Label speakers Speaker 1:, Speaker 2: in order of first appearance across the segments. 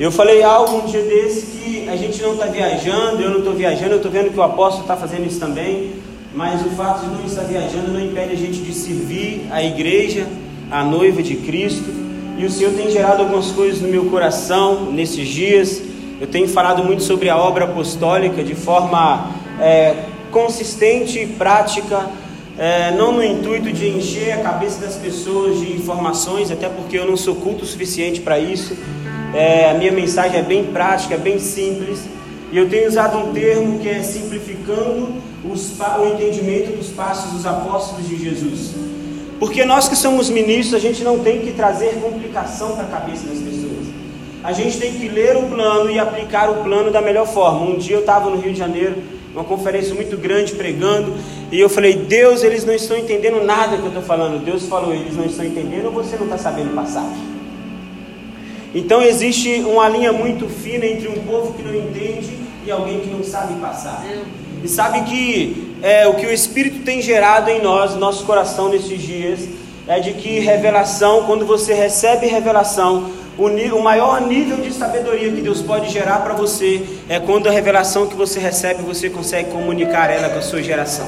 Speaker 1: Eu falei algo um dia desse que a gente não está viajando, eu não estou viajando, eu estou vendo que o apóstolo está fazendo isso também, mas o fato de não estar viajando não impede a gente de servir a igreja, a noiva de Cristo. E o Senhor tem gerado algumas coisas no meu coração nesses dias. Eu tenho falado muito sobre a obra apostólica de forma é, consistente e prática, é, não no intuito de encher a cabeça das pessoas de informações, até porque eu não sou culto o suficiente para isso. É, a minha mensagem é bem prática, é bem simples. E eu tenho usado um termo que é simplificando os, o entendimento dos passos dos apóstolos de Jesus. Porque nós que somos ministros, a gente não tem que trazer complicação para a cabeça das pessoas. A gente tem que ler o plano e aplicar o plano da melhor forma. Um dia eu estava no Rio de Janeiro, uma conferência muito grande pregando, e eu falei: Deus, eles não estão entendendo nada que eu estou falando. Deus falou: eles não estão entendendo ou você não está sabendo passar? Então existe uma linha muito fina entre um povo que não entende e alguém que não sabe passar. E sabe que é, o que o Espírito tem gerado em nós, nosso coração nesses dias, é de que revelação, quando você recebe revelação, o, o maior nível de sabedoria que Deus pode gerar para você é quando a revelação que você recebe você consegue comunicar ela com a sua geração.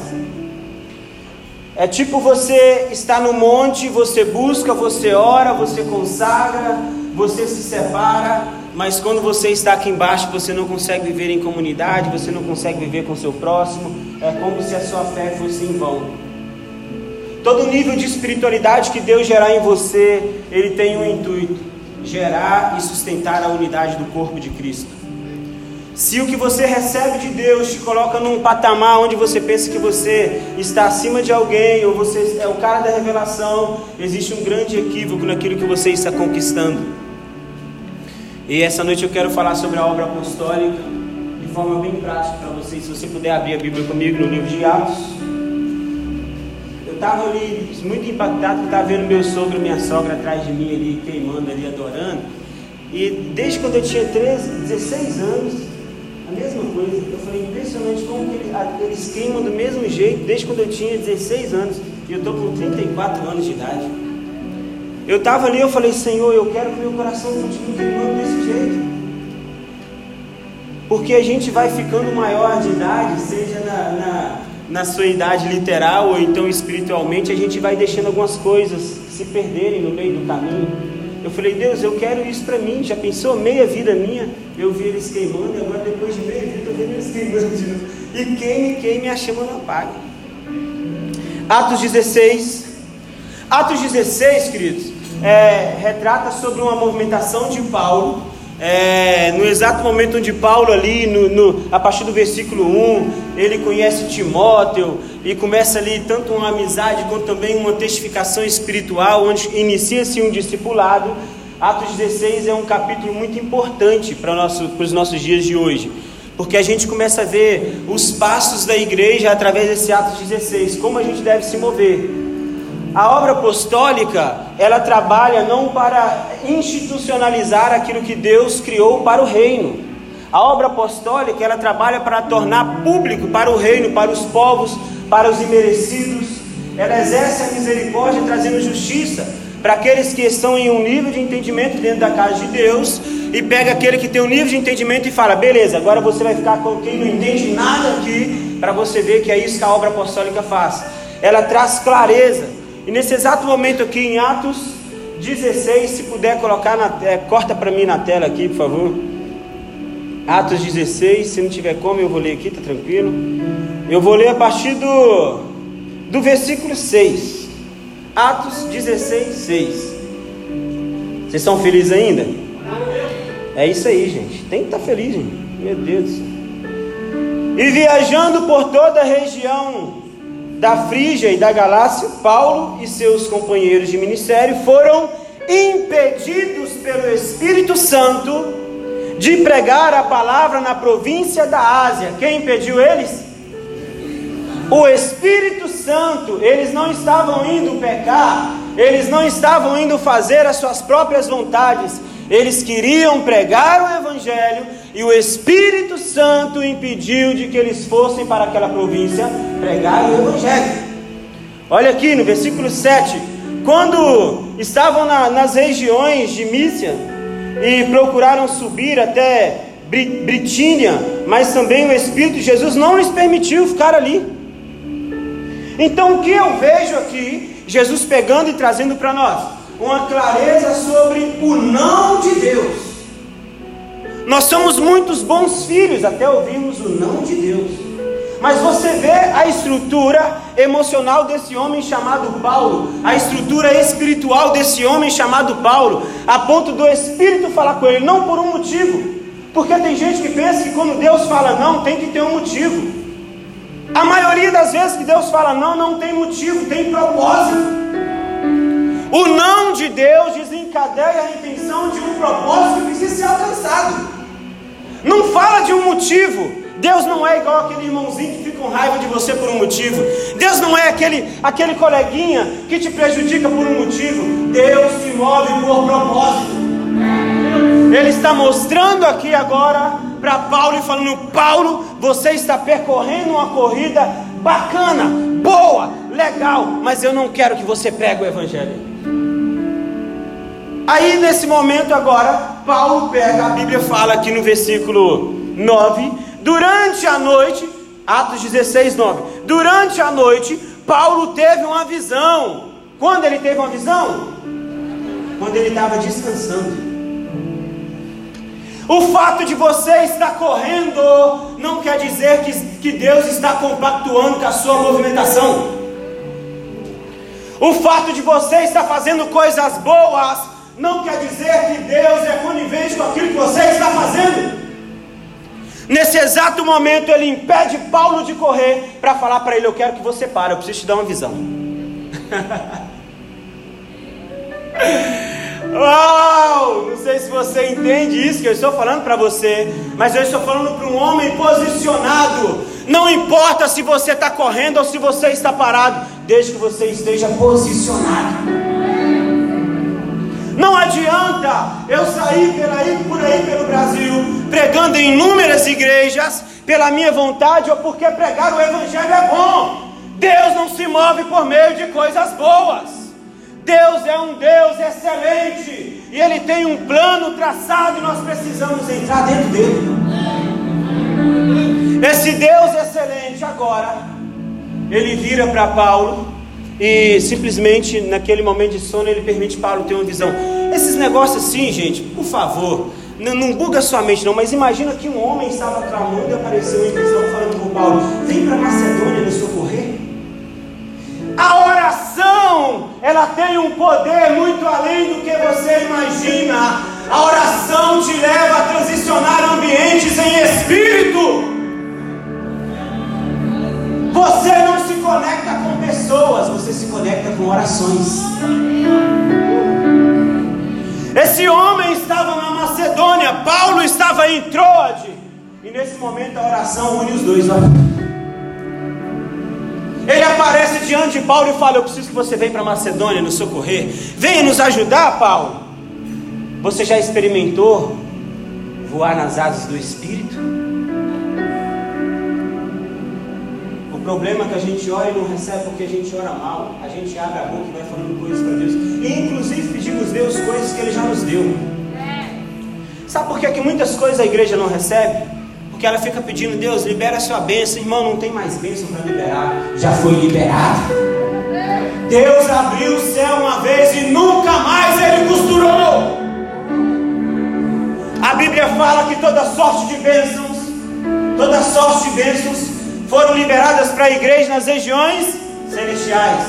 Speaker 1: É tipo você está no monte, você busca, você ora, você consagra, você se separa, mas quando você está aqui embaixo, você não consegue viver em comunidade, você não consegue viver com seu próximo, é como se a sua fé fosse em vão. Todo nível de espiritualidade que Deus gerar em você, ele tem um intuito gerar e sustentar a unidade do corpo de Cristo. Se o que você recebe de Deus te coloca num patamar onde você pensa que você está acima de alguém, ou você é o cara da revelação, existe um grande equívoco naquilo que você está conquistando. E essa noite eu quero falar sobre a obra apostólica de forma bem prática para vocês. Se você puder abrir a Bíblia comigo no livro de Atos estava ali muito impactado estava vendo meu sogro e minha sogra atrás de mim ali, queimando ali, adorando. E desde quando eu tinha 13, 16 anos, a mesma coisa. Eu falei, impressionante como eles, eles queimam do mesmo jeito, desde quando eu tinha 16 anos. E eu estou com 34 anos de idade. Eu estava ali, eu falei, Senhor, eu quero que meu coração continue queimando desse jeito. Porque a gente vai ficando maior de idade, seja na, na na sua idade literal ou então espiritualmente, a gente vai deixando algumas coisas se perderem no meio do caminho. Eu falei, Deus, eu quero isso para mim. Já pensou meia vida minha? Eu vi eles queimando e agora depois de meia vida eu vendo eles queimando de novo. E queime, queime, a chama não apaga. Atos 16. Atos 16, queridos, é, retrata sobre uma movimentação de Paulo é, no exato momento onde Paulo ali, no, no, a partir do versículo 1, ele conhece Timóteo e começa ali tanto uma amizade quanto também uma testificação espiritual, onde inicia-se um discipulado. Atos 16 é um capítulo muito importante para, nosso, para os nossos dias de hoje, porque a gente começa a ver os passos da igreja através desse Atos 16, como a gente deve se mover. A obra apostólica, ela trabalha não para institucionalizar aquilo que Deus criou para o reino. A obra apostólica, ela trabalha para tornar público para o reino, para os povos, para os imerecidos. Ela exerce a misericórdia trazendo justiça para aqueles que estão em um nível de entendimento dentro da casa de Deus e pega aquele que tem um nível de entendimento e fala: beleza, agora você vai ficar com quem não entende nada aqui, para você ver que é isso que a obra apostólica faz. Ela traz clareza e nesse exato momento aqui em Atos 16, se puder colocar na é, corta para mim na tela aqui, por favor. Atos 16, se não tiver como eu vou ler aqui, tá tranquilo. Eu vou ler a partir do do versículo 6. Atos 16, 6. Vocês estão felizes ainda? É isso aí, gente. Tem que estar tá feliz, gente. Meu Deus. E viajando por toda a região da Frígia e da Galácia, Paulo e seus companheiros de ministério foram impedidos pelo Espírito Santo de pregar a palavra na província da Ásia. Quem impediu eles? O Espírito Santo. Eles não estavam indo pecar, eles não estavam indo fazer as suas próprias vontades, eles queriam pregar o Evangelho e o Espírito Santo impediu de que eles fossem para aquela província pregar o Evangelho. Olha aqui no versículo 7: quando estavam na, nas regiões de Mícia, e procuraram subir até Britínia, mas também o Espírito de Jesus não lhes permitiu ficar ali. Então o que eu vejo aqui, Jesus pegando e trazendo para nós uma clareza sobre o não de Deus. Nós somos muitos bons filhos até ouvirmos o não de Deus. Mas você vê a estrutura emocional desse homem chamado Paulo, a estrutura espiritual desse homem chamado Paulo, a ponto do Espírito falar com ele, não por um motivo, porque tem gente que pensa que quando Deus fala não, tem que ter um motivo. A maioria das vezes que Deus fala não, não tem motivo, tem propósito. O não de Deus desencadeia a intenção de um propósito que precisa ser alcançado. Não fala de um motivo. Deus não é igual aquele irmãozinho que fica com raiva de você por um motivo. Deus não é aquele, aquele coleguinha que te prejudica por um motivo. Deus se move por propósito. Ele está mostrando aqui agora para Paulo e falando: Paulo, você está percorrendo uma corrida bacana, boa, legal, mas eu não quero que você pregue o Evangelho. Aí nesse momento agora, Paulo pega, a Bíblia fala aqui no versículo 9: durante a noite, Atos 16, 9: durante a noite, Paulo teve uma visão. Quando ele teve uma visão? Quando ele estava descansando. O fato de você estar correndo não quer dizer que, que Deus está compactuando com a sua movimentação. O fato de você estar fazendo coisas boas não quer dizer que Deus é conivente com aquilo que você está fazendo. Nesse exato momento, ele impede Paulo de correr para falar para ele: Eu quero que você pare, eu preciso te dar uma visão. Uau! Não sei se você entende isso que eu estou falando para você, mas eu estou falando para um homem posicionado. Não importa se você está correndo ou se você está parado, desde que você esteja posicionado. Não adianta eu sair por aí pelo Brasil, pregando em inúmeras igrejas, pela minha vontade ou porque pregar o Evangelho é bom. Deus não se move por meio de coisas boas. Deus é um Deus excelente e Ele tem um plano traçado e nós precisamos entrar dentro dele. Esse Deus excelente agora, ele vira para Paulo e simplesmente naquele momento de sono ele permite Paulo ter uma visão. Esses negócios assim, gente, por favor, não, não buga sua mente não, mas imagina que um homem estava clamando e apareceu em visão falando com Paulo: vem para Macedônia me socorrer. A oração, ela tem um poder muito além do que você imagina. A oração te leva a transicionar ambientes em espírito. Você não se conecta com pessoas, você se conecta com orações. Esse homem estava na Macedônia, Paulo estava em Troade, e nesse momento a oração une os dois. Olha. Ele aparece diante de Paulo e fala: Eu preciso que você venha para Macedônia nos socorrer. Venha nos ajudar, Paulo. Você já experimentou voar nas asas do Espírito? Problema é que a gente ora e não recebe porque a gente ora mal. A gente abre a boca e vai falando coisas para Deus. E inclusive pedimos a Deus coisas que Ele já nos deu. Sabe por que, que muitas coisas a igreja não recebe? Porque ela fica pedindo, Deus, libera a sua bênção. Irmão, não tem mais bênção para liberar. Já foi liberado. Deus abriu o céu uma vez e nunca mais ele costurou. A Bíblia fala que toda sorte de bênçãos, toda sorte de bênçãos foram liberadas para a igreja nas regiões celestiais.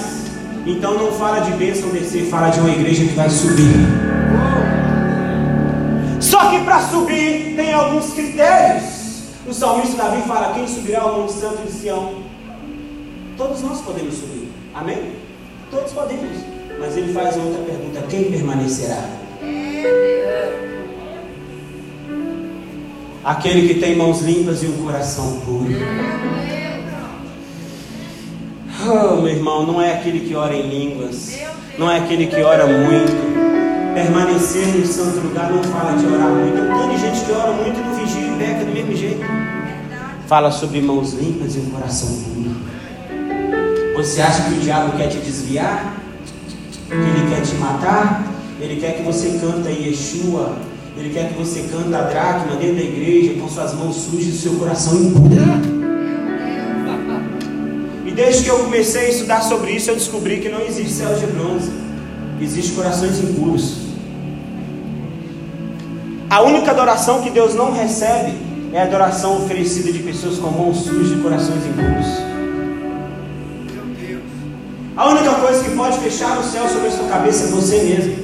Speaker 1: Então não fala de bênção descer, fala de uma igreja que vai subir. Só que para subir tem alguns critérios. O salmista Davi fala: Quem subirá ao Monte Santo de Sião? Todos nós podemos subir, amém? Todos podemos, mas ele faz outra pergunta: Quem permanecerá? Aquele que tem mãos limpas e um coração puro. Oh, meu irmão, não é aquele que ora em línguas, não é aquele que ora muito. Permanecer no santo lugar não fala de orar muito. Tem gente que ora muito e não vigia e peca do mesmo jeito. Fala sobre mãos limpas e um coração puro. Você acha que o diabo quer te desviar? Que ele quer te matar? Ele quer que você canta Yeshua Ele quer que você canta a dracma dentro da igreja com suas mãos sujas e seu coração impuro. E desde que eu comecei a estudar sobre isso, eu descobri que não existe céu de bronze, existe corações impuros. A única adoração que Deus não recebe é a adoração oferecida de pessoas com mãos sujas e corações impuros. A única coisa que pode fechar o céu sobre a sua cabeça é você mesmo.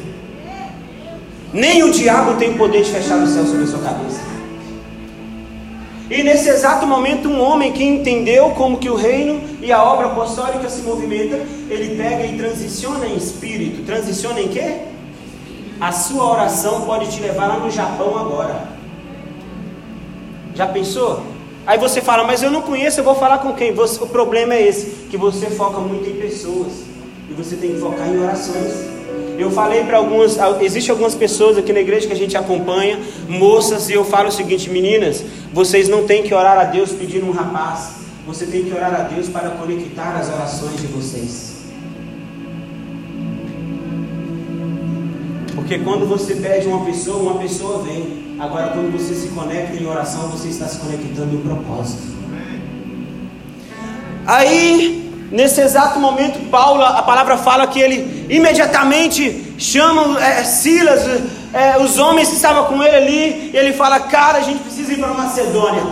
Speaker 1: Nem o diabo tem o poder de fechar o céu sobre a sua cabeça. E nesse exato momento, um homem que entendeu como que o reino e a obra apostólica se movimenta, ele pega e transiciona em espírito. Transiciona em quê? A sua oração pode te levar lá no Japão agora. Já pensou? Aí você fala, mas eu não conheço, eu vou falar com quem? Você, o problema é esse, que você foca muito em pessoas. E você tem que focar em orações. Eu falei para algumas, existe algumas pessoas aqui na igreja que a gente acompanha, moças, e eu falo o seguinte, meninas, vocês não têm que orar a Deus pedindo um rapaz, você tem que orar a Deus para conectar as orações de vocês. Porque quando você pede uma pessoa, uma pessoa vem. Agora, quando você se conecta em oração, você está se conectando em propósito. Aí, Nesse exato momento, Paulo, a palavra fala que ele imediatamente chama é, Silas, é, os homens que estavam com ele ali, e ele fala: Cara, a gente precisa ir para Macedônia.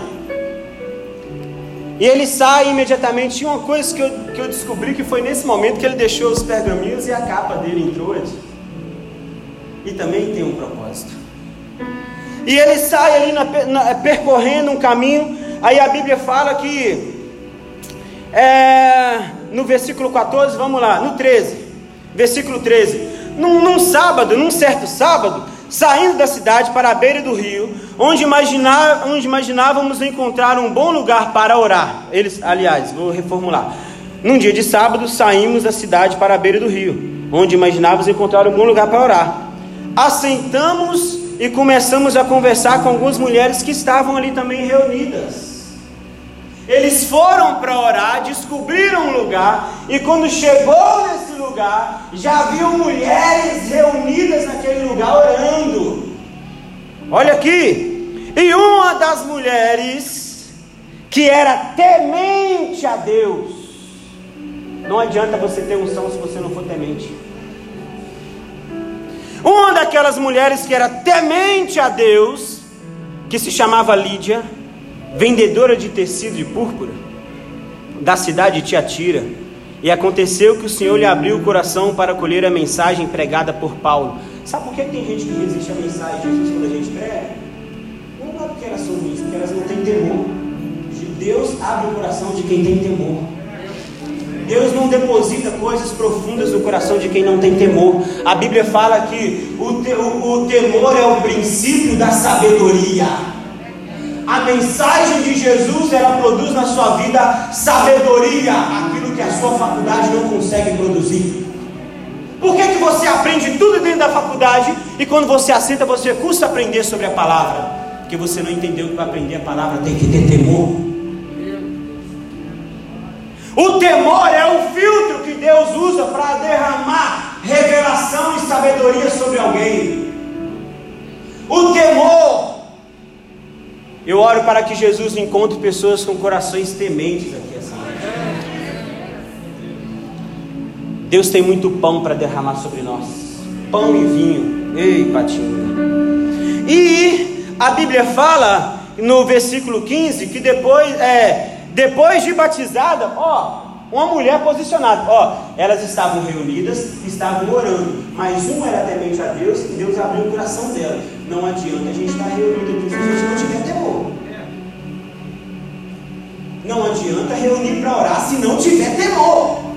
Speaker 1: E ele sai imediatamente. Tinha uma coisa que eu, que eu descobri que foi nesse momento que ele deixou os pergaminhos e a capa dele em Troade. E também tem um propósito. E ele sai ali na, na, percorrendo um caminho. Aí a Bíblia fala que é, no versículo 14, vamos lá, no 13, versículo 13. Num, num sábado, num certo sábado, saindo da cidade para a beira do rio, onde, imaginar, onde imaginávamos encontrar um bom lugar para orar. Eles, aliás, vou reformular. Num dia de sábado, saímos da cidade para a beira do rio, onde imaginávamos encontrar um bom lugar para orar. Assentamos e começamos a conversar com algumas mulheres que estavam ali também reunidas. Eles foram para orar, descobriram um lugar, e quando chegou nesse lugar, já viu mulheres reunidas naquele lugar orando. Olha aqui, e uma das mulheres que era temente a Deus, não adianta você ter unção se você não for temente. Uma daquelas mulheres que era temente a Deus, que se chamava Lídia, vendedora de tecido de púrpura, da cidade de Tiatira. E aconteceu que o Senhor lhe abriu o coração para colher a mensagem pregada por Paulo. Sabe por que tem gente que resiste à mensagem de Jesus quando a gente prega? Não é porque elas são ruins, porque elas não têm temor. Deus abre o coração de quem tem temor. Deus não deposita coisas profundas no coração de quem não tem temor. A Bíblia fala que o, te, o, o temor é o princípio da sabedoria. A mensagem de Jesus ela produz na sua vida sabedoria, aquilo que a sua faculdade não consegue produzir. Por que, que você aprende tudo dentro da faculdade e quando você aceita você custa aprender sobre a palavra? Porque você não entendeu que para aprender a palavra tem que ter temor. O temor é o filtro que Deus usa para derramar revelação e sabedoria sobre alguém. O temor eu oro para que Jesus encontre pessoas com corações tementes aqui essa noite. Deus tem muito pão para derramar sobre nós. Pão e vinho. Ei, patinho. E a Bíblia fala no versículo 15 que depois é depois de batizada, ó, uma mulher posicionada, ó, elas estavam reunidas, estavam orando, mas uma era temente a Deus e Deus abriu o coração dela. Não adianta a gente estar reunido aqui se a gente não tiver temor. Não adianta reunir para orar se não tiver temor.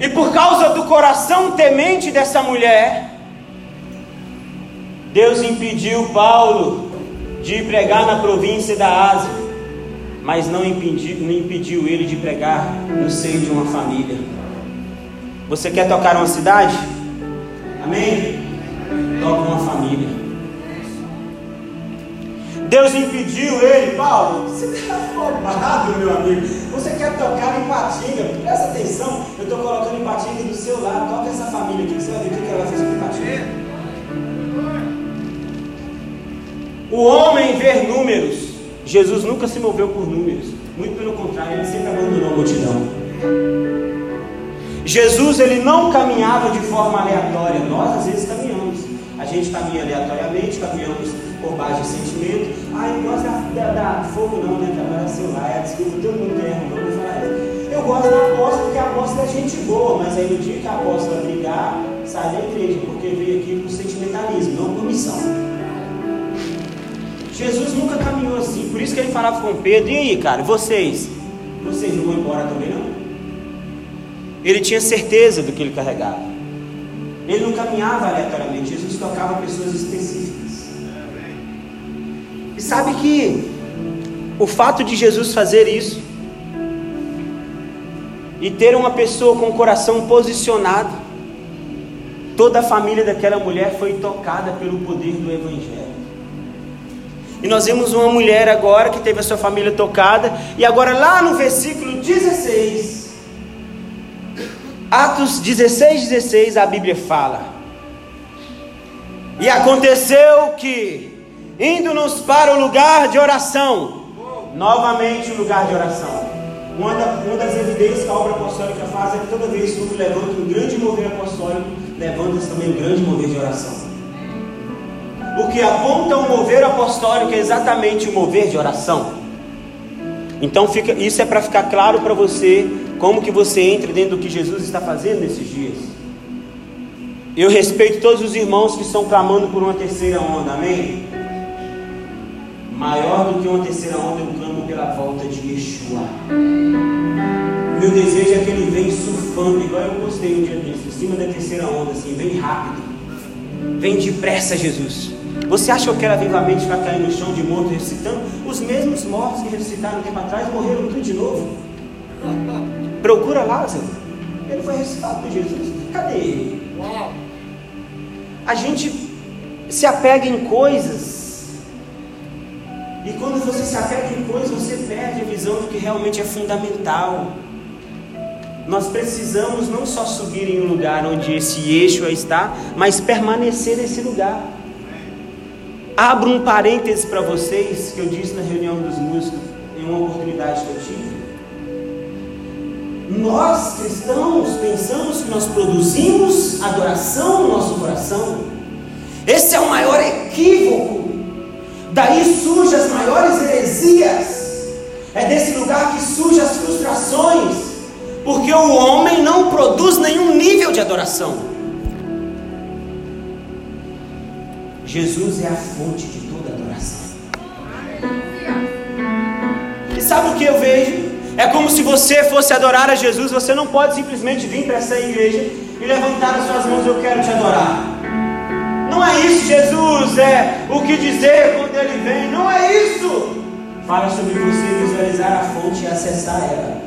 Speaker 1: E por causa do coração temente dessa mulher, Deus impediu Paulo de pregar na província da Ásia, mas não impediu, não impediu ele de pregar no seio de uma família. Você quer tocar uma cidade? Amém? Toca uma família. Deus impediu ele, Paulo, você está roubado, meu amigo. Você quer tocar em Patinga, presta atenção, eu estou colocando em Patinga do seu lado, toca essa família aqui, você vai ver o que ela fazer com Patinga. O homem ver números, Jesus nunca se moveu por números, muito pelo contrário, ele sempre abandonou a multidão. Jesus ele não caminhava de forma aleatória, nós às vezes caminhamos. A gente caminha aleatoriamente, caminhamos por base de sentimento. Ah, eu gosto da, da, fogo não, né? Trabalhar celular, é desculpa, todo mundo tem erro, não. Eu gosto da aposta porque a aposta é gente boa, mas aí no dia que a aposta brigar, sai da igreja, porque veio aqui por sentimentalismo, não por missão. Jesus nunca caminhou assim, por isso que ele falava com Pedro, e aí, cara, vocês? Vocês não vão embora também não? Ele tinha certeza do que ele carregava. Ele não caminhava aleatoriamente, Jesus tocava pessoas específicas. Sabe que o fato de Jesus fazer isso e ter uma pessoa com o coração posicionado, toda a família daquela mulher foi tocada pelo poder do Evangelho. E nós vemos uma mulher agora que teve a sua família tocada, e agora lá no versículo 16, Atos 16, 16, a Bíblia fala. E aconteceu que, indo-nos para o lugar de oração, novamente o lugar de oração. Uma, uma das evidências que a obra apostólica faz é que toda vez que o levanta um grande mover apostólico, levanta-se também um grande mover de oração. O que aponta o mover apostólico é exatamente o mover de oração. Então fica, isso é para ficar claro para você como que você entra dentro do que Jesus está fazendo nesses dias? Eu respeito todos os irmãos que estão clamando por uma terceira onda, amém? Maior do que uma terceira onda, eu clamo pela volta de Yeshua. Meu desejo é que ele venha surfando, igual eu gostei um dia desse, em cima da terceira onda, assim, vem rápido. Vem depressa, Jesus. Você acha que eu quero avivamente ficar caindo no chão de morto ressuscitando? Os mesmos mortos que ressuscitaram um tempo atrás morreram tudo de novo. Procura Lázaro. Ele foi ressuscitado por Jesus. Cadê ele? A gente se apega em coisas. E quando você se apega em coisas, você perde a visão do que realmente é fundamental. Nós precisamos não só subir em um lugar onde esse eixo está, mas permanecer nesse lugar. Abro um parêntese para vocês que eu disse na reunião dos músicos em uma oportunidade que eu tive. Nós cristãos pensamos que nós produzimos adoração no nosso coração. Esse é o maior equívoco. Daí surgem as maiores heresias. É desse lugar que surgem as frustrações. Porque o homem não produz nenhum nível de adoração. Jesus é a fonte de toda adoração. E sabe o que eu vejo? É como se você fosse adorar a Jesus, você não pode simplesmente vir para essa igreja e levantar as suas mãos, eu quero te adorar. Não é isso, Jesus, é o que dizer quando ele vem, não é isso. Fala sobre você visualizar a fonte e acessar ela.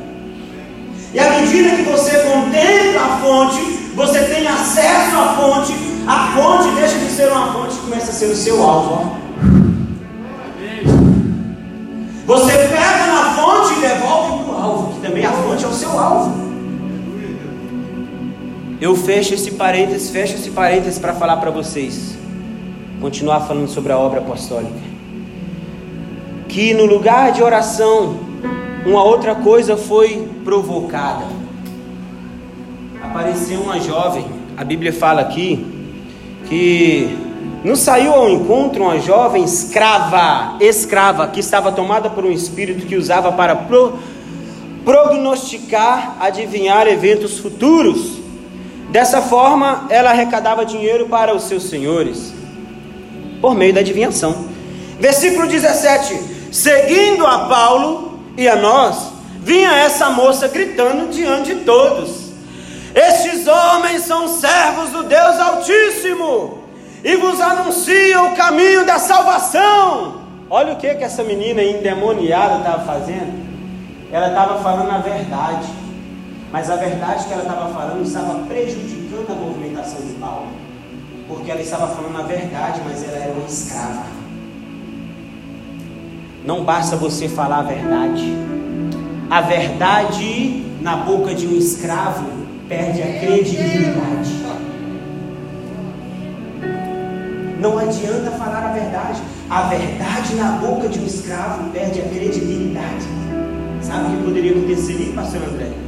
Speaker 1: E à medida que você contempla a fonte, você tem acesso à fonte, a fonte deixa de ser uma fonte e começa a ser o seu alvo. Você pega na fonte e devolve para o alvo, que também a fonte é o seu alvo. Eu fecho esse parênteses, fecho esse parênteses para falar para vocês. Continuar falando sobre a obra apostólica. Que no lugar de oração, uma outra coisa foi provocada. Apareceu uma jovem, a Bíblia fala aqui, que nos saiu ao encontro uma jovem escrava, escrava, que estava tomada por um espírito que usava para pro, prognosticar, adivinhar eventos futuros. Dessa forma, ela arrecadava dinheiro para os seus senhores, por meio da adivinhação. Versículo 17: Seguindo a Paulo e a nós, vinha essa moça gritando diante de todos: Estes homens são servos do Deus Altíssimo e vos anuncia o caminho da salvação. Olha o que, que essa menina endemoniada estava fazendo. Ela estava falando a verdade, mas a verdade que ela estava falando estava prejudicando a movimentação de Paulo, porque ela estava falando a verdade, mas ela era uma escrava. não basta você falar a verdade. A verdade na boca de um escravo perde a credibilidade. Não adianta falar a verdade. A verdade na boca de um escravo perde a credibilidade. Sabe o que poderia acontecer ali, pastor André?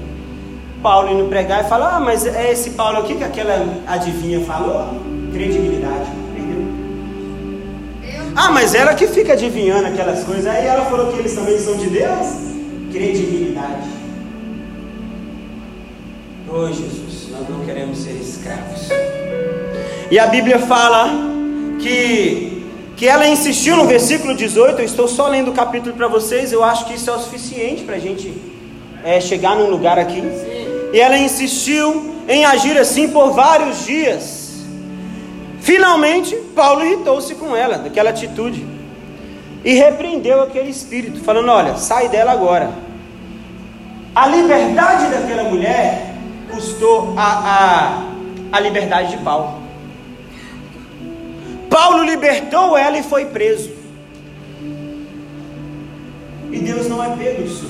Speaker 1: Paulo indo pregar e falar: Ah, mas é esse Paulo aqui que aquela adivinha falou? Credibilidade. Perdeu. Ah, mas ela que fica adivinhando aquelas coisas. Aí ela falou que eles também são de Deus? Credibilidade. Oh Jesus, nós não queremos ser escravos. E a Bíblia fala que, que ela insistiu no versículo 18. Eu estou só lendo o capítulo para vocês. Eu acho que isso é o suficiente para a gente é, chegar num lugar aqui. E ela insistiu em agir assim por vários dias. Finalmente, Paulo irritou-se com ela, daquela atitude, e repreendeu aquele espírito, falando: Olha, sai dela agora. A liberdade daquela mulher custou a, a, a liberdade de Paulo. Paulo libertou ela e foi preso. E Deus não é pego de.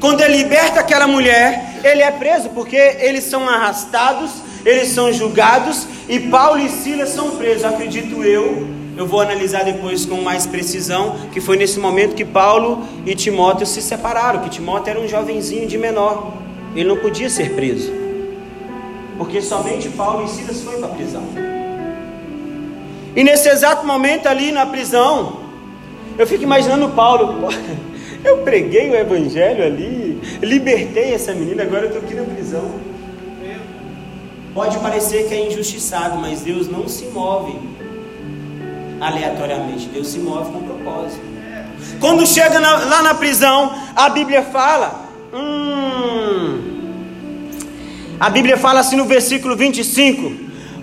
Speaker 1: Quando ele liberta aquela mulher, ele é preso porque eles são arrastados, eles são julgados e Paulo e Silas são presos. Acredito eu, eu vou analisar depois com mais precisão, que foi nesse momento que Paulo e Timóteo se separaram, que Timóteo era um jovenzinho de menor. Ele não podia ser preso. Porque somente Paulo e Silas foi para a prisão. E nesse exato momento ali na prisão, eu fico imaginando Paulo, eu preguei o evangelho ali, libertei essa menina, agora eu estou aqui na prisão. Pode parecer que é injustiçado, mas Deus não se move aleatoriamente, Deus se move com propósito. Quando chega na, lá na prisão, a Bíblia fala, hum, a Bíblia fala assim no versículo 25: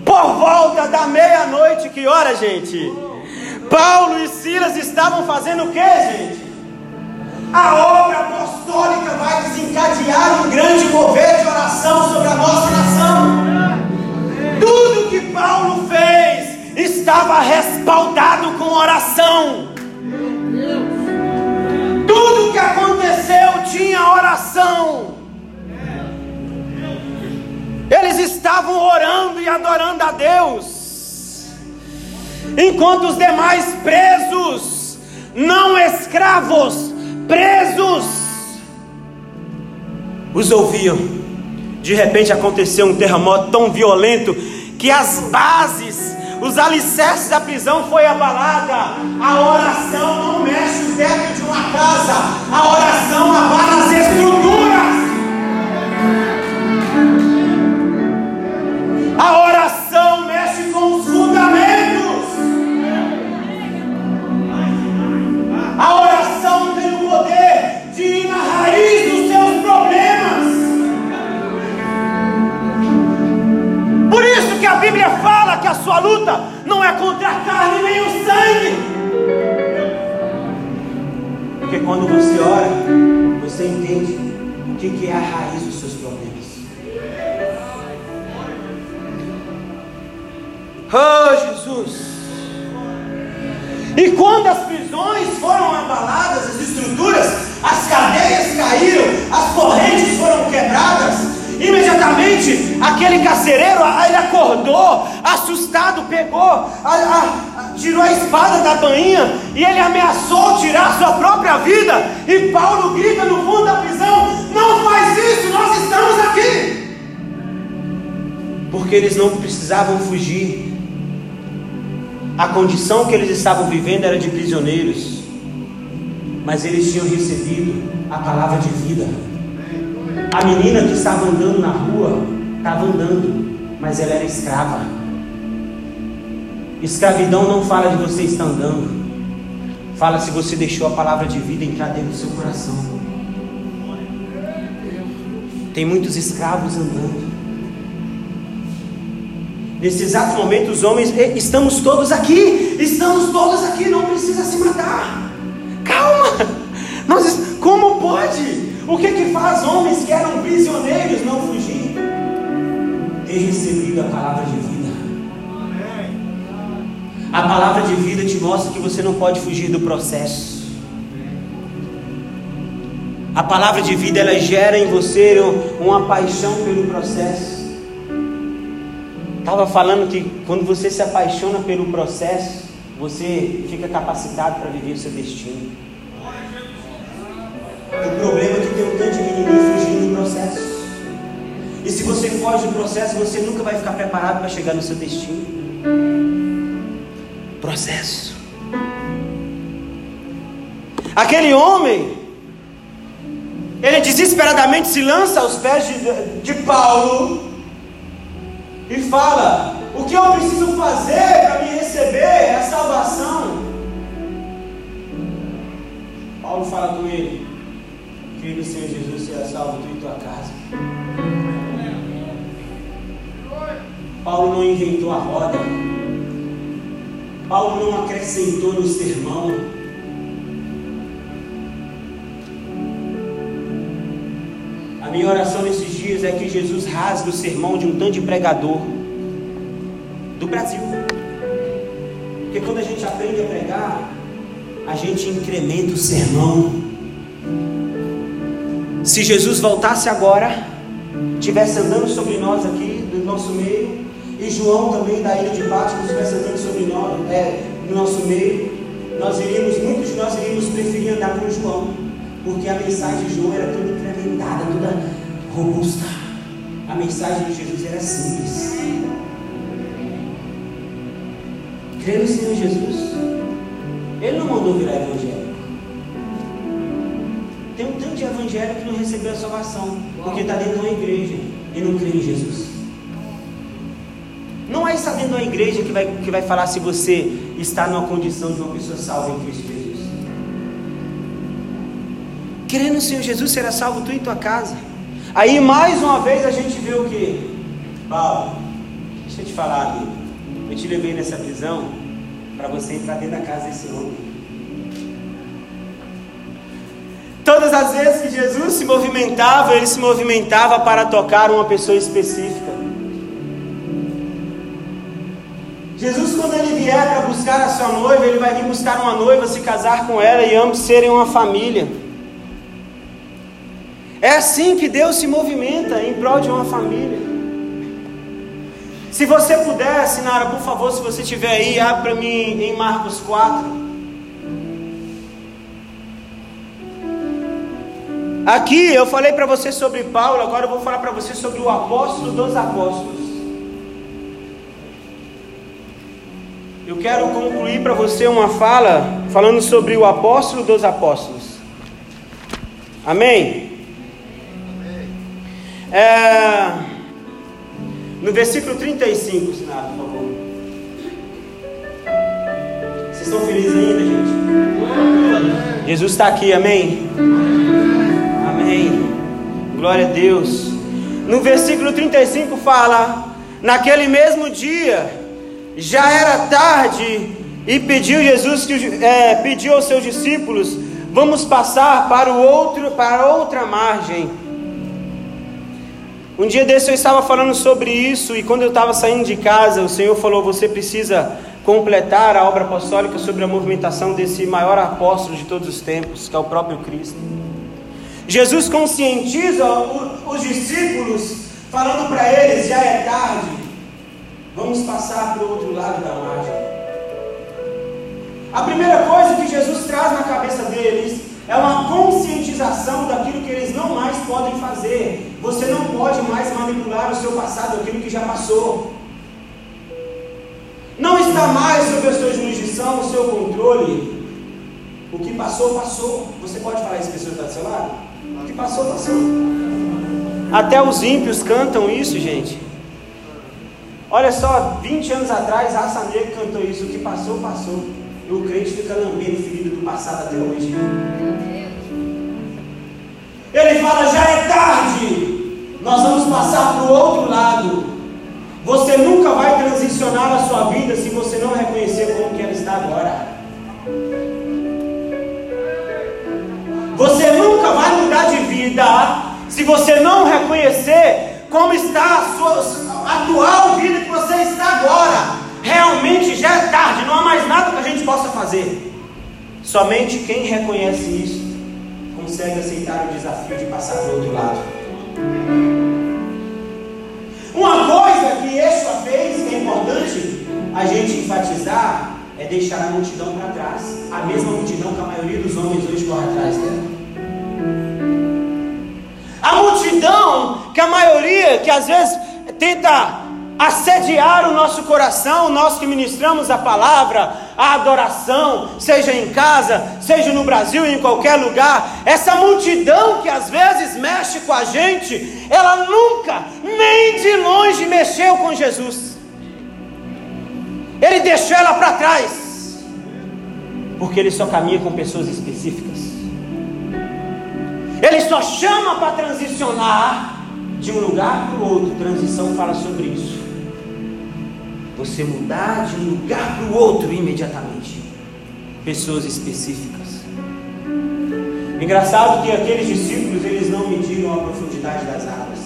Speaker 1: por volta da meia-noite, que hora, gente? Paulo e Silas estavam fazendo o que, gente? A obra apostólica vai desencadear um grande mover de oração sobre a nossa nação. Tudo que Paulo fez estava respaldado com oração. Tudo que aconteceu tinha oração. Eles estavam orando e adorando a Deus, enquanto os demais presos, não escravos, presos, os ouviam. De repente aconteceu um terremoto tão violento que as bases, os alicerces da prisão foi abalada. A oração não mexe o teto de uma casa, a oração abala as estruturas. A oração que a sua luta não é contra a carne nem o sangue. Porque quando você ora, você entende o que é a raiz dos seus problemas. Oh Jesus! E quando as prisões foram abaladas, as estruturas, as cadeias caíram, as correntes foram quebradas, imediatamente aquele carcereiro ele acordou, assustado, pegou, a, a, tirou a espada da bainha e ele ameaçou tirar sua própria vida. E Paulo grita no fundo da prisão: Não faz isso, nós estamos aqui. Porque eles não precisavam fugir, a condição que eles estavam vivendo era de prisioneiros, mas eles tinham recebido a palavra de vida. A menina que estava andando na rua estava andando, mas ela era escrava. Escravidão não fala de você estar andando, fala se você deixou a palavra de vida entrar dentro do seu coração. Tem muitos escravos andando. Nesse exato momento, os homens, estamos todos aqui, estamos todos aqui, não precisa se matar. Calma, nós, como pode? O que que faz homens que eram prisioneiros não fugir? Ter recebido a palavra de vida. A palavra de vida te mostra que você não pode fugir do processo. A palavra de vida ela gera em você uma paixão pelo processo. Estava falando que quando você se apaixona pelo processo, você fica capacitado para viver o seu destino. O se você foge do processo, você nunca vai ficar preparado para chegar no seu destino. Processo. Aquele homem, ele desesperadamente se lança aos pés de, de Paulo e fala: O que eu preciso fazer para me receber a salvação? Paulo fala com ele: no Senhor Jesus, será salvo tu e tua casa. Paulo não inventou a roda. Paulo não acrescentou no sermão. A minha oração nesses dias é que Jesus rasgue o sermão de um tanto de pregador do Brasil. Porque quando a gente aprende a pregar, a gente incrementa o sermão. Se Jesus voltasse agora, estivesse andando sobre nós aqui, do nosso meio, e João também da ilha de Patmos andando sobre nós, é, no nosso meio, nós iríamos, muitos de nós iríamos preferir andar com João, porque a mensagem de João era toda incrementada, toda robusta. A mensagem de Jesus era simples. Crê no Senhor Jesus. Ele não mandou virar evangélico. Tem um tanto de evangélico que não recebeu a salvação, porque está dentro de uma igreja e não crê em Jesus. Não é de uma igreja que vai, que vai falar se você está numa condição de uma pessoa salva em Cristo Jesus. Crê no Senhor Jesus, será salvo tu e tua casa. Aí mais uma vez a gente vê o que? Paulo, deixa eu te falar, amigo. Eu te levei nessa prisão para você entrar dentro da casa desse homem. Todas as vezes que Jesus se movimentava, ele se movimentava para tocar uma pessoa específica. Jesus, quando ele vier para buscar a sua noiva, ele vai vir buscar uma noiva, se casar com ela e ambos serem uma família. É assim que Deus se movimenta em prol de uma família. Se você puder, Sinara, por favor, se você estiver aí, abre para mim em Marcos 4. Aqui eu falei para você sobre Paulo, agora eu vou falar para você sobre o apóstolo dos apóstolos. Eu quero concluir para você uma fala falando sobre o apóstolo dos apóstolos. Amém? É, no versículo 35, Sinado, por favor. Vocês estão felizes ainda, gente? Jesus está aqui, amém? Amém. Glória a Deus. No versículo 35 fala: Naquele mesmo dia já era tarde e pediu Jesus que é, pediu aos seus discípulos: vamos passar para o outro para outra margem. Um dia desse eu estava falando sobre isso e quando eu estava saindo de casa, o Senhor falou: você precisa completar a obra apostólica sobre a movimentação desse maior apóstolo de todos os tempos, que é o próprio Cristo. Jesus conscientiza os discípulos, falando para eles: já é tarde, Vamos passar para o outro lado da margem. A primeira coisa que Jesus traz na cabeça deles é uma conscientização daquilo que eles não mais podem fazer. Você não pode mais manipular o seu passado, aquilo que já passou. Não está mais sob a sua jurisdição, o seu controle. O que passou, passou. Você pode falar isso, pessoa está do seu lado? O que passou, passou. Até os ímpios cantam isso, gente. Olha só, 20 anos atrás, a Raça Negra cantou isso: o que passou, passou. E o crente fica lambendo ferido do passado até hoje. Ele fala: já é tarde, nós vamos passar para o outro lado. Você nunca vai transicionar a sua vida se você não reconhecer como que ela está agora. Você nunca vai mudar de vida se você não reconhecer como está a sua, atual vida que você está agora. Realmente já é tarde, não há mais fazer. Somente quem reconhece isso consegue aceitar o desafio de passar para o outro lado. Uma coisa que Yeshua fez, que é importante a gente enfatizar, é deixar a multidão para trás. A mesma multidão que a maioria dos homens hoje corre atrás dela. A multidão que a maioria, que às vezes tenta assediar o nosso coração, nós que ministramos a palavra, a adoração, seja em casa, seja no Brasil, em qualquer lugar, essa multidão que às vezes mexe com a gente, ela nunca, nem de longe, mexeu com Jesus. Ele deixou ela para trás, porque ele só caminha com pessoas específicas. Ele só chama para transicionar de um lugar para o outro. Transição fala sobre isso. Você mudar de um lugar para o outro imediatamente. Pessoas específicas. Engraçado que aqueles discípulos eles não mediram a profundidade das águas.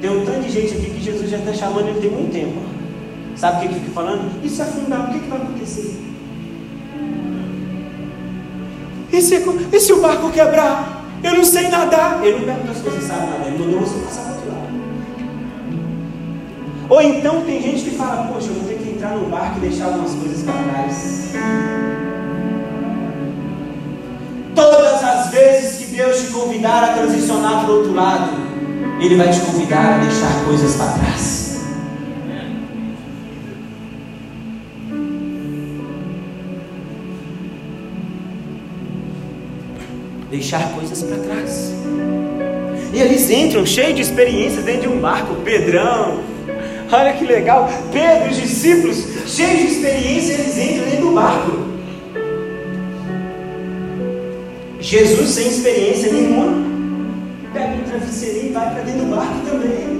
Speaker 1: Tem um tanto de gente aqui que Jesus já está chamando ele tem muito tempo. Sabe o que, que fica falando? E se afundar, o que, que vai acontecer? E se, e se o barco quebrar? Eu não sei nadar. Ele não perguntou se você sabe nadar, ele mandou você passar para outro lado. Ou então tem gente que fala, poxa, eu vou ter que entrar no barco e deixar algumas coisas para trás. Todas as vezes que Deus te convidar a transicionar para o outro lado, Ele vai te convidar a deixar coisas para trás. Deixar coisas para trás. E eles entram cheios de experiências dentro de um barco, Pedrão. Olha que legal, Pedro, os discípulos, cheios de experiência, eles entram dentro do barco. Jesus, sem experiência nenhuma, pega um travesseirinho e vai para dentro do barco também.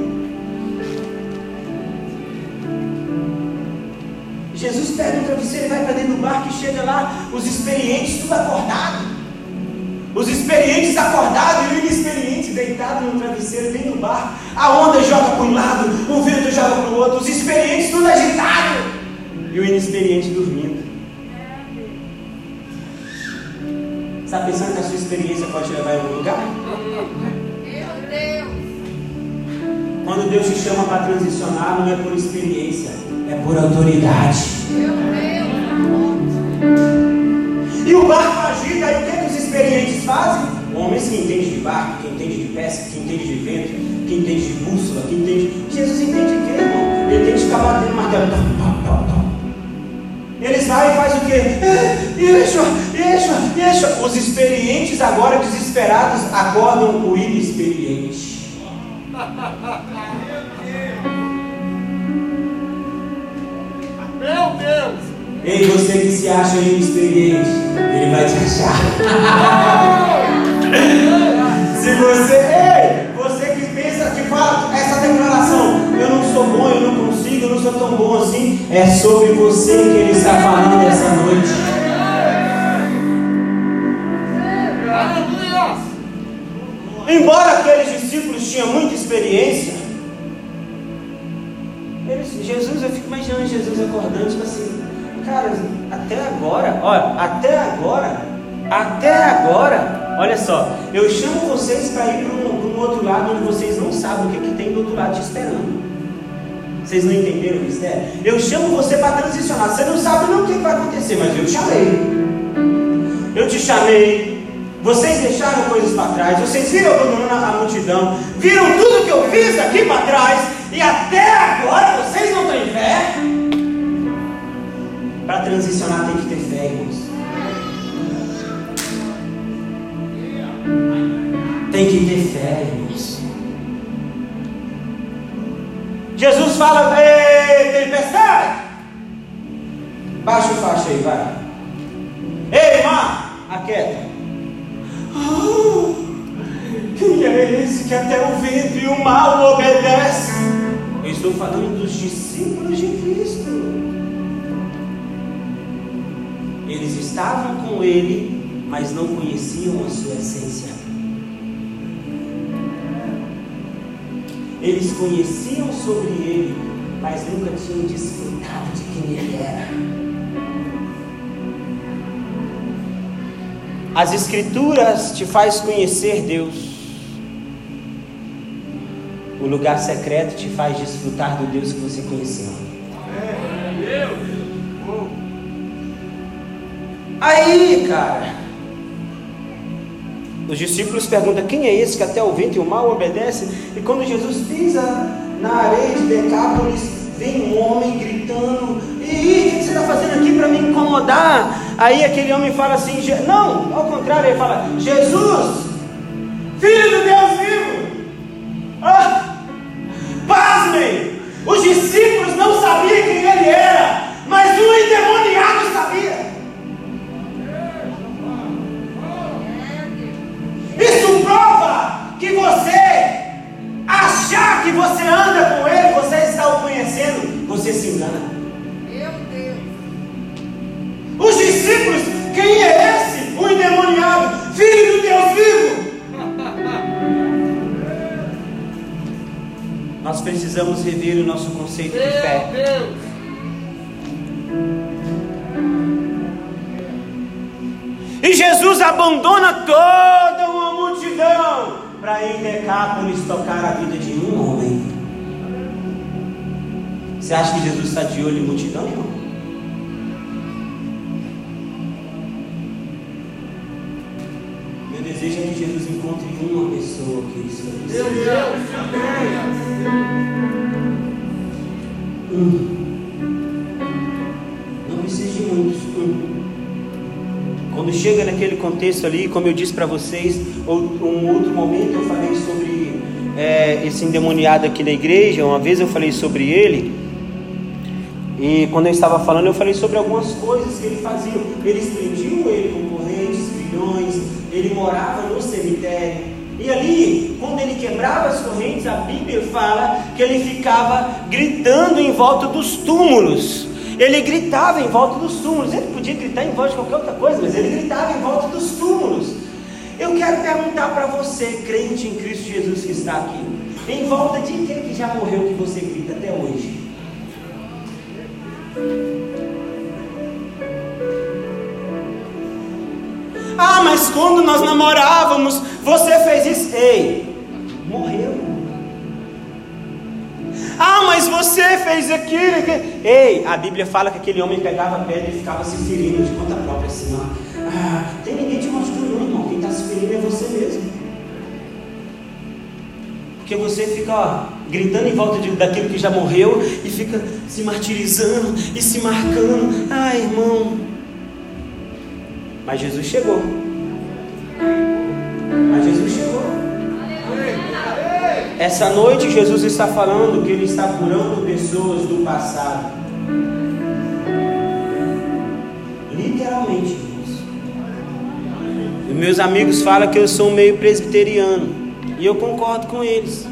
Speaker 1: Jesus pega um travesseiro e vai para dentro do barco e chega lá, os experientes tudo acordado. Os experientes acordados e o inexperiente deitado no travesseiro dentro do barco. A onda joga para um lado, o vento joga para o outro. Os experientes tudo agitado e o inexperiente dormindo. Está pensando que a sua experiência pode te levar em algum lugar? Meu Deus! Quando Deus te chama para transicionar, não é por experiência, é por autoridade. Meu Deus! E o barco agita, e o que, experientes fazem? Homens que entendem de barco, que entendem de pesca, que entendem de vento, que entendem de bússola, que entendem. Jesus entende o quê, irmão? Ele que ficar batendo martelo. Eles vão e fazem o quê? Yeshua, Yeshua, Yeshua. Os experientes agora desesperados acordam o inexperiente. Meu Deus! Ei, você que se acha inexperiente, ele vai te achar. se você, ei, você que pensa, que fala essa declaração, eu não sou bom, eu não consigo, eu não sou tão bom assim, é sobre você que ele está falando essa noite. Embora aqueles discípulos tinham muita experiência, eles, Jesus, eu fico imaginando Jesus acordando, tipo assim, cara, até agora, olha, até agora, até agora, olha só, eu chamo vocês para ir para um, outro lado onde vocês não sabem o que, que tem do outro lado te esperando. Vocês não entenderam o mistério? Eu chamo você para transicionar. Você não sabe não o que vai acontecer, mas eu te chamei. Eu te chamei. Vocês deixaram coisas para trás. Vocês viram abandonando a multidão. Viram tudo que eu fiz aqui para trás. E até agora vocês transicionar tem que ter fé, irmãos. Tem que ter fé, irmãos. Jesus fala, ei, tempestade! Baixa o faixa aí, vai. Ei, mar, aquieta. Quem é esse que até o vento e o mar obedece? Eu estou falando dos discípulos de Cristo. Eles estavam com ele, mas não conheciam a sua essência. Eles conheciam sobre ele, mas nunca tinham desfrutado de quem ele era. As escrituras te faz conhecer Deus. O lugar secreto te faz desfrutar do Deus que você conheceu. Aí, cara, os discípulos perguntam: quem é esse que até o vento e o mal obedece? E quando Jesus pisa na areia de Decápolis, vem um homem gritando: E o que você está fazendo aqui para me incomodar? Aí aquele homem fala assim: Não, ao contrário, ele fala: Jesus, filho do Deus vivo. Precisamos rever o nosso conceito de fé. E Jesus abandona toda uma multidão para em Decápolis tocar a vida de um homem. Você acha que Jesus está de olho em multidão, irmão? Meu desejo é que Jesus encontre uma pessoa que isso Deus. Um. Não precisa de muitos. Um. Quando chega naquele contexto ali, como eu disse para vocês, um outro momento eu falei sobre é, esse endemoniado aqui na igreja. Uma vez eu falei sobre ele. E quando eu estava falando, eu falei sobre algumas coisas que ele fazia. Eles prendiam ele com correntes, grilhões, ele morava no cemitério. E ali, quando ele quebrava as correntes, a Bíblia fala que ele ficava gritando em volta dos túmulos. Ele gritava em volta dos túmulos. Ele podia gritar em volta de qualquer outra coisa, mas ele gritava em volta dos túmulos. Eu quero perguntar para você, crente em Cristo Jesus que está aqui, em volta de quem que já morreu que você grita até hoje? Ah, mas quando nós namorávamos, você fez isso. Ei, morreu. Ah, mas você fez aquilo. Ei, a Bíblia fala que aquele homem pegava a pedra e ficava se ferindo de conta própria assim. Ah, tem ninguém te mostrando, irmão. Quem está se ferindo é você mesmo. Porque você fica ó, gritando em volta de, daquilo que já morreu e fica se martirizando e se marcando. Ai, irmão. Mas Jesus chegou. Mas Jesus chegou. Essa noite Jesus está falando que Ele está curando pessoas do passado. Literalmente, irmãos. E meus amigos falam que eu sou meio presbiteriano. E eu concordo com eles.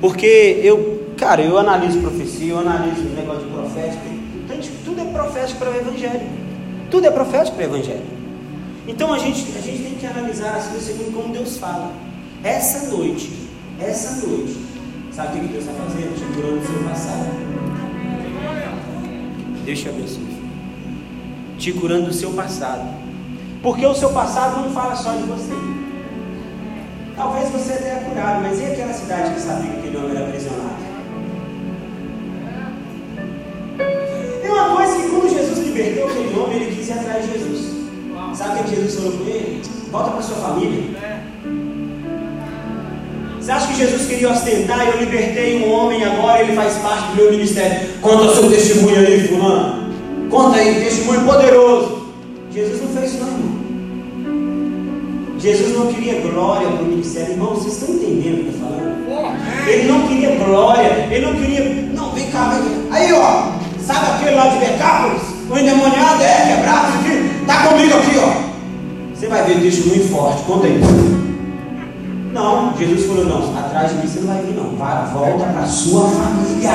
Speaker 1: Porque eu, cara, eu analiso profecia, eu analiso negócio de profético. Tudo é profético para o Evangelho. Tudo é profético para o Evangelho. Então a gente, a gente tem que analisar as coisas segundo como Deus fala. Essa noite, essa noite, sabe o que Deus está fazendo? Te curando o seu passado. Deus te abençoe. Te curando do seu passado. Porque o seu passado não fala só de você. Talvez você é curado, mas e aquela cidade que sabia que aquele homem era aprisionado? Tem uma coisa que quando Jesus libertou aquele homem, ele quis ir atrás de Jesus. Sabe o que Jesus falou com ele? Volta para sua família. Você acha que Jesus queria ostentar? Eu libertei um homem agora, ele faz parte do meu ministério. Conta seu testemunho aí, fulano. Conta aí, testemunho poderoso. Jesus não fez isso, não, irmão. Jesus não queria glória para o ministério. Irmão, vocês estão entendendo o que eu estou falando? Ele não queria glória, ele não queria. Não, vem cá, vem cá. Aí, ó, sabe aquele lá de Becápolis? O endemoniado é quebrado aqui. Está comigo aqui, ó. Você vai ver testemunho forte. Conta aí. Não, Jesus falou, não, atrás de mim você não vai vir não. Vai, volta para sua família.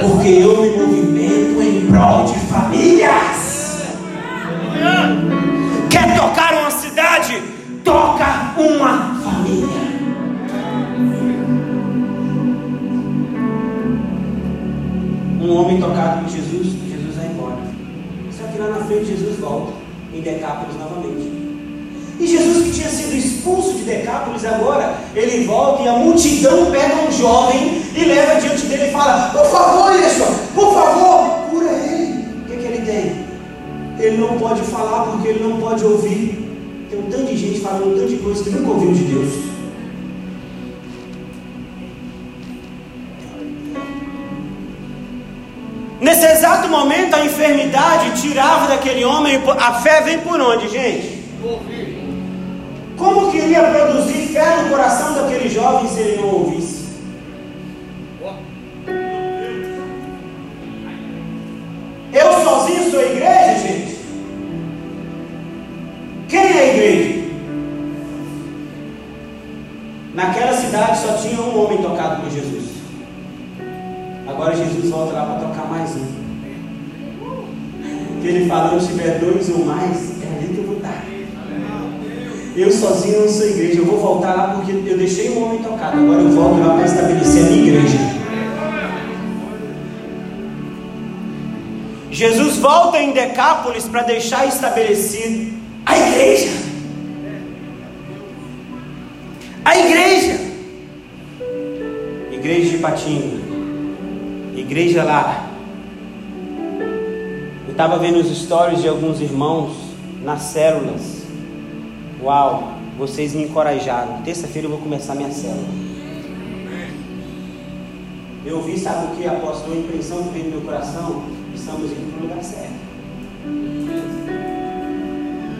Speaker 1: Porque eu me movimento em prol de famílias. Quer tocar uma cidade? Toca uma família. Um homem tocado por Jesus, Jesus vai embora. Só que lá na frente Jesus volta em Decápolis novamente. E Jesus que tinha sido expulso de Decápolis agora, ele volta e a multidão pega um jovem e leva diante dele e fala: Por favor, Yeshua, por favor, cura ele. O que, que ele tem? Ele não pode falar porque ele não pode ouvir. Tem um tanto de gente falando um tanto de coisa que nunca ouviu de Deus. Exato momento, a enfermidade tirava daquele homem. A fé vem por onde, gente? Como queria produzir fé no coração daquele jovem se ele não ouvisse? Eu sozinho sou igreja, gente? Quem é a igreja? Naquela cidade só tinha um homem tocado por Jesus. Agora Jesus volta lá para tocar mais um. Que ele fala, se tiver dois ou mais, é ali que eu vou estar. Eu sozinho não sou igreja. Eu vou voltar lá porque eu deixei um homem tocado. Agora eu volto lá para estabelecer a minha igreja. Jesus volta em Decápolis para deixar estabelecido a igreja. A igreja. Igreja de Patinga. Igreja lá. Estava vendo os stories de alguns irmãos nas células. Uau, vocês me encorajaram. Terça-feira eu vou começar minha célula. Eu vi, sabe o que, apóstolo? A impressão que veio no meu coração estamos indo para o lugar certo.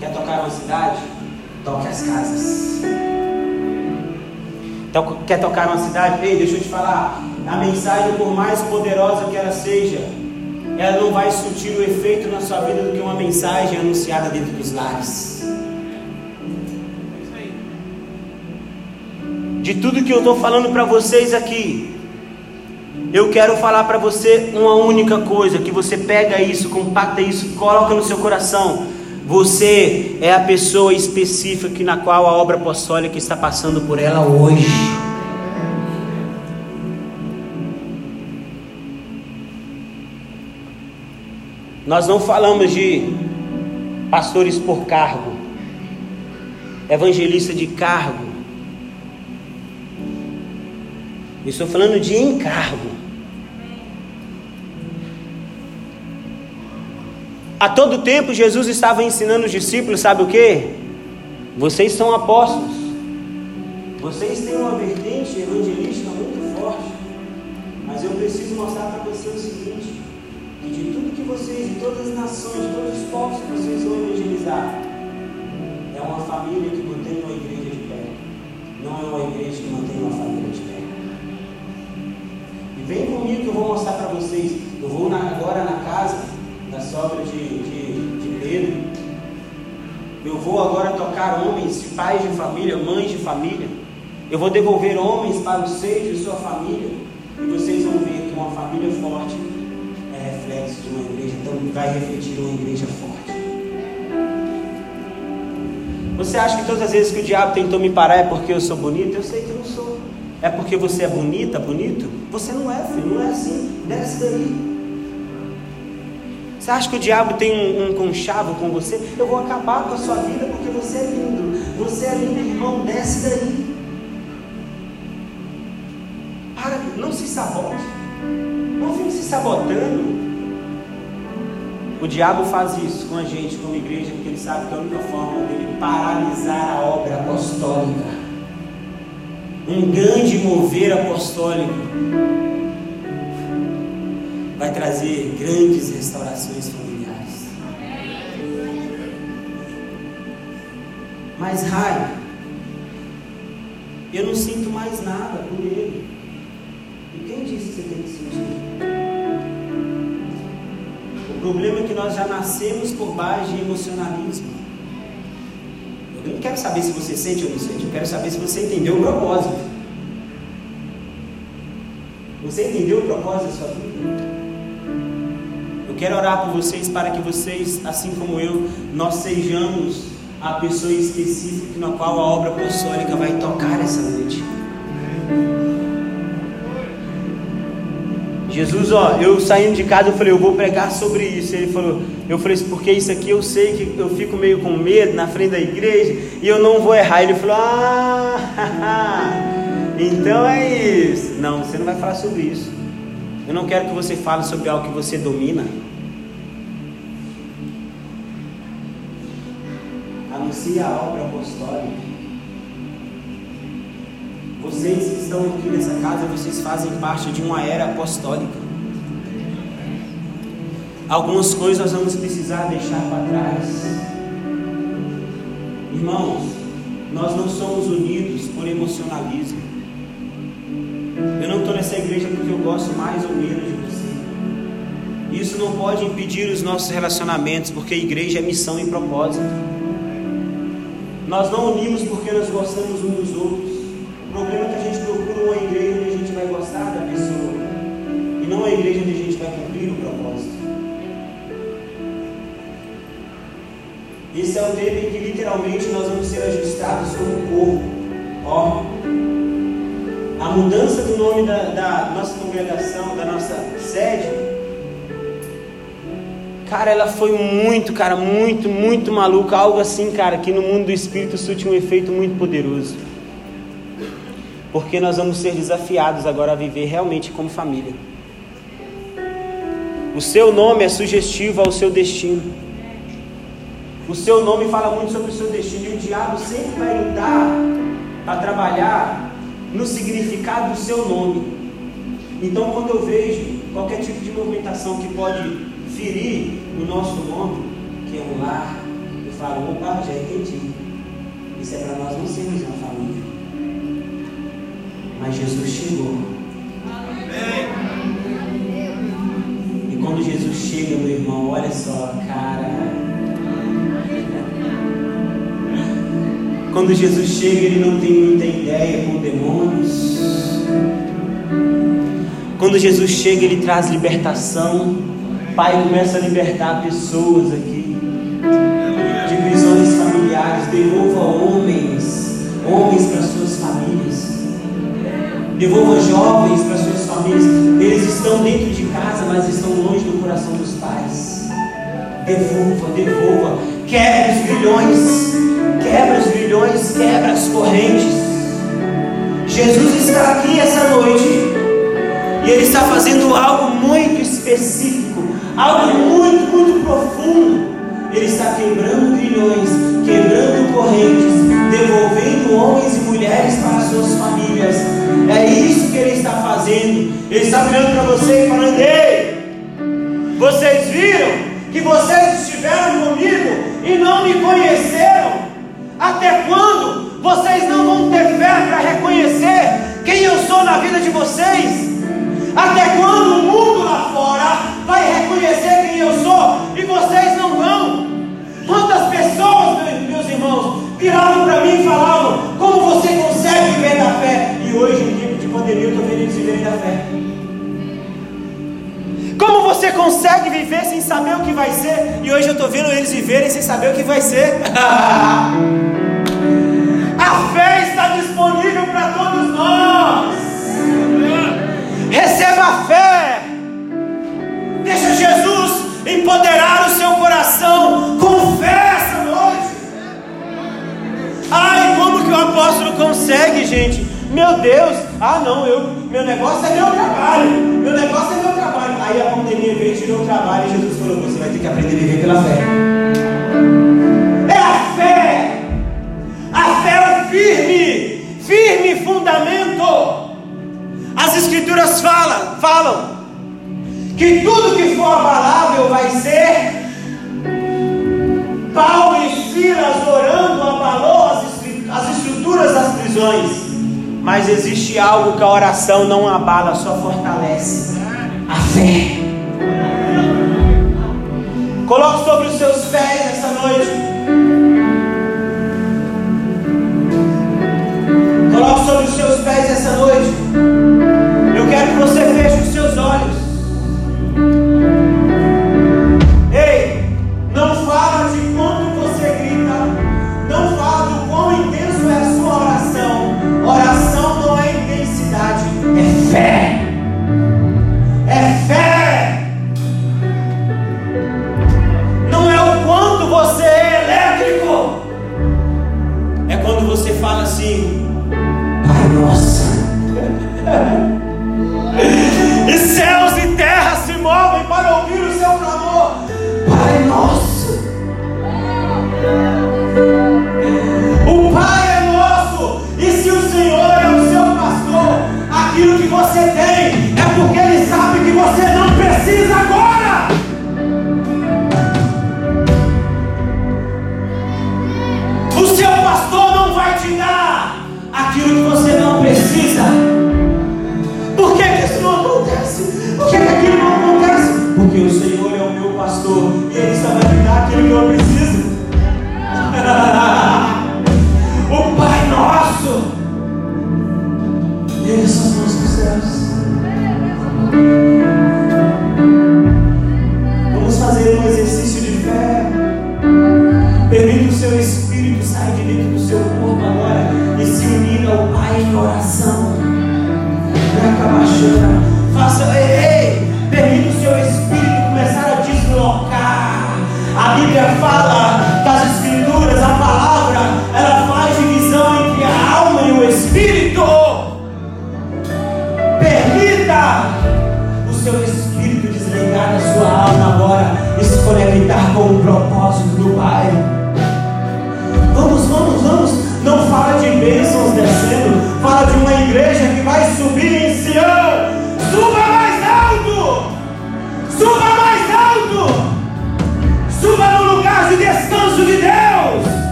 Speaker 1: Quer tocar uma cidade? Toque as casas. Então, quer tocar uma cidade? Ei, deixa eu te falar. A mensagem, por mais poderosa que ela seja, ela não vai surtir o efeito na sua vida do que uma mensagem anunciada dentro dos lares. De tudo que eu estou falando para vocês aqui, eu quero falar para você uma única coisa: que você pega isso, compacta isso, coloca no seu coração. Você é a pessoa específica na qual a obra apostólica está passando por ela hoje. Nós não falamos de pastores por cargo, evangelista de cargo. estou falando de encargo. A todo tempo Jesus estava ensinando os discípulos, sabe o que? Vocês são apóstolos. Vocês têm uma vertente evangelística muito forte. Mas eu preciso mostrar para você o seguinte: que de tudo que vocês, de todas as nações, de todos os povos que vocês vão evangelizar, é uma família que mantém uma igreja de pé. Não é uma igreja que mantém uma família de pé. E vem comigo que eu vou mostrar para vocês. Eu vou na, agora na casa da sogra de, de, de Pedro. Eu vou agora tocar homens, pais de família, mães de família. Eu vou devolver homens para o seio de sua família. E vocês vão ver que uma família forte reflexo de uma igreja. Então vai refletir uma igreja forte. Você acha que todas as vezes que o diabo tentou me parar é porque eu sou bonito? Eu sei que não sou. É porque você é bonita, bonito? Você não é, filho, não é assim. Desce daí. Você acha que o diabo tem um, um conchavo com você? Eu vou acabar com a sua vida porque você é lindo. Você é lindo, irmão. Desce daí. Para, não se sabote. Não fique se sabotando. O diabo faz isso com a gente, como igreja, porque ele sabe que a única forma dele paralisar a obra apostólica. Um grande mover apostólico vai trazer grandes restaurações familiares. Mas Rai, eu não sinto mais nada por ele. E quem disse que você tem que sentir? O problema é que nós já nascemos por base de emocionalismo. Eu não quero saber se você sente ou não sente, eu quero saber se você entendeu o propósito. Você entendeu o propósito da sua vida? quero orar por vocês para que vocês, assim como eu, nós sejamos a pessoa específica na qual a obra apostólica vai tocar essa noite. Jesus, ó, eu saindo de casa, eu falei, eu vou pregar sobre isso. Ele falou, eu falei, porque isso aqui eu sei que eu fico meio com medo na frente da igreja e eu não vou errar. Ele falou, ah, então é isso. Não, você não vai falar sobre isso. Eu não quero que você fale sobre algo que você domina. Anuncie a obra apostólica. Vocês que estão aqui nessa casa, vocês fazem parte de uma era apostólica. Algumas coisas nós vamos precisar deixar para trás. Irmãos, nós não somos unidos por emocionalismo. Eu não estou nessa igreja porque eu gosto mais ou menos de você. Isso não pode impedir os nossos relacionamentos, porque a igreja é missão e propósito. Nós não unimos porque nós gostamos uns dos outros. O problema é que a gente procura uma igreja onde a gente vai gostar da pessoa e não uma igreja onde a gente vai cumprir o propósito. Esse é o tempo em que literalmente nós vamos ser ajustados como corpo. Ó, a mudança do nome da, da nossa congregação, da nossa sede, cara, ela foi muito, cara, muito, muito maluca. Algo assim, cara, que no mundo do espírito surte um efeito muito poderoso porque nós vamos ser desafiados agora a viver realmente como família. O seu nome é sugestivo ao seu destino. O seu nome fala muito sobre o seu destino e o diabo sempre vai lutar para trabalhar no significado do seu nome. Então, quando eu vejo qualquer tipo de movimentação que pode ferir o nosso nome, que é um lar, eu falo, opa, já entendi. Isso é para nós não sermos uma família. Mas Jesus chegou. E quando Jesus chega, meu irmão, olha só, cara. Quando Jesus chega, ele não tem muita ideia com demônios. Quando Jesus chega, ele traz libertação. Pai começa a libertar pessoas aqui de prisões familiares. Devolva homens, homens para suas famílias. Devolva jovens para suas famílias. Eles estão dentro de casa, mas estão longe do coração dos pais. Devolva, devolva. Quebra os grilhões. Quebra os grilhões, quebra as correntes. Jesus está aqui essa noite. E Ele está fazendo algo muito específico. Algo muito, muito profundo. Ele está quebrando grilhões, quebrando correntes, devolvendo homens e mulheres para suas famílias. É isso que Ele está fazendo. Ele está olhando para você e falando: Ei, vocês viram que vocês estiveram comigo e não me conheceram? Até quando vocês não vão ter fé para reconhecer quem eu sou na vida de vocês? Até quando o mundo lá fora vai reconhecer quem eu sou e vocês? Quantas pessoas, meus irmãos, viravam para mim e falavam: Como você consegue viver da fé? E hoje, em tempo de pandemia, eu estou vendo eles viverem da fé. Como você consegue viver sem saber o que vai ser? E hoje eu estou vendo eles viverem sem saber o que vai ser. A fé está disponível para todos nós. Receba a fé. Deixa Jesus empoderar o seu coração com fé essa noite. Ai, como que o apóstolo consegue, gente? Meu Deus, ah não, eu, meu negócio é meu trabalho, meu negócio é meu trabalho. Aí a pandemia veio e tirou o trabalho e Jesus falou: você vai ter que aprender a viver pela fé. É a fé, a fé é o firme, firme fundamento. As escrituras falam, falam que tudo que for abalável vai ser. Paulo e Silas orando abalou as estruturas das prisões. Mas existe algo que a oração não abala, só fortalece: a fé. Coloque sobre os seus pés essa noite. Coloque sobre os seus pés essa noite.